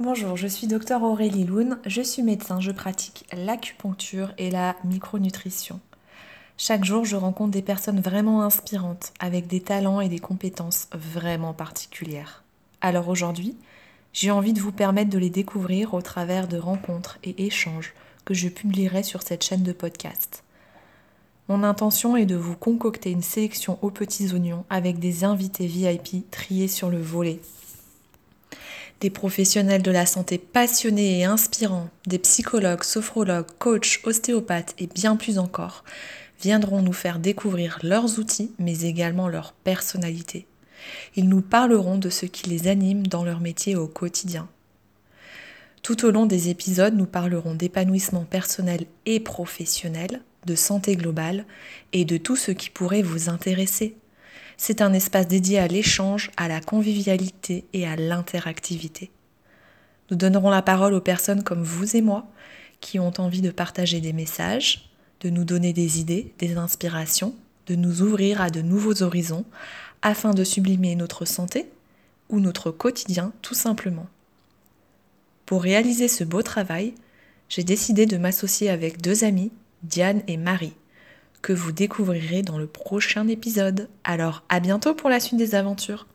Bonjour, je suis docteur Aurélie Loun, je suis médecin, je pratique l'acupuncture et la micronutrition. Chaque jour, je rencontre des personnes vraiment inspirantes, avec des talents et des compétences vraiment particulières. Alors aujourd'hui, j'ai envie de vous permettre de les découvrir au travers de rencontres et échanges que je publierai sur cette chaîne de podcast. Mon intention est de vous concocter une sélection aux petits oignons avec des invités VIP triés sur le volet des professionnels de la santé passionnés et inspirants, des psychologues, sophrologues, coachs, ostéopathes et bien plus encore, viendront nous faire découvrir leurs outils, mais également leur personnalité. Ils nous parleront de ce qui les anime dans leur métier au quotidien. Tout au long des épisodes, nous parlerons d'épanouissement personnel et professionnel, de santé globale et de tout ce qui pourrait vous intéresser c'est un espace dédié à l'échange, à la convivialité et à l'interactivité. Nous donnerons la parole aux personnes comme vous et moi qui ont envie de partager des messages, de nous donner des idées, des inspirations, de nous ouvrir à de nouveaux horizons afin de sublimer notre santé ou notre quotidien tout simplement. Pour réaliser ce beau travail, j'ai décidé de m'associer avec deux amis, Diane et Marie que vous découvrirez dans le prochain épisode. Alors à bientôt pour la suite des aventures.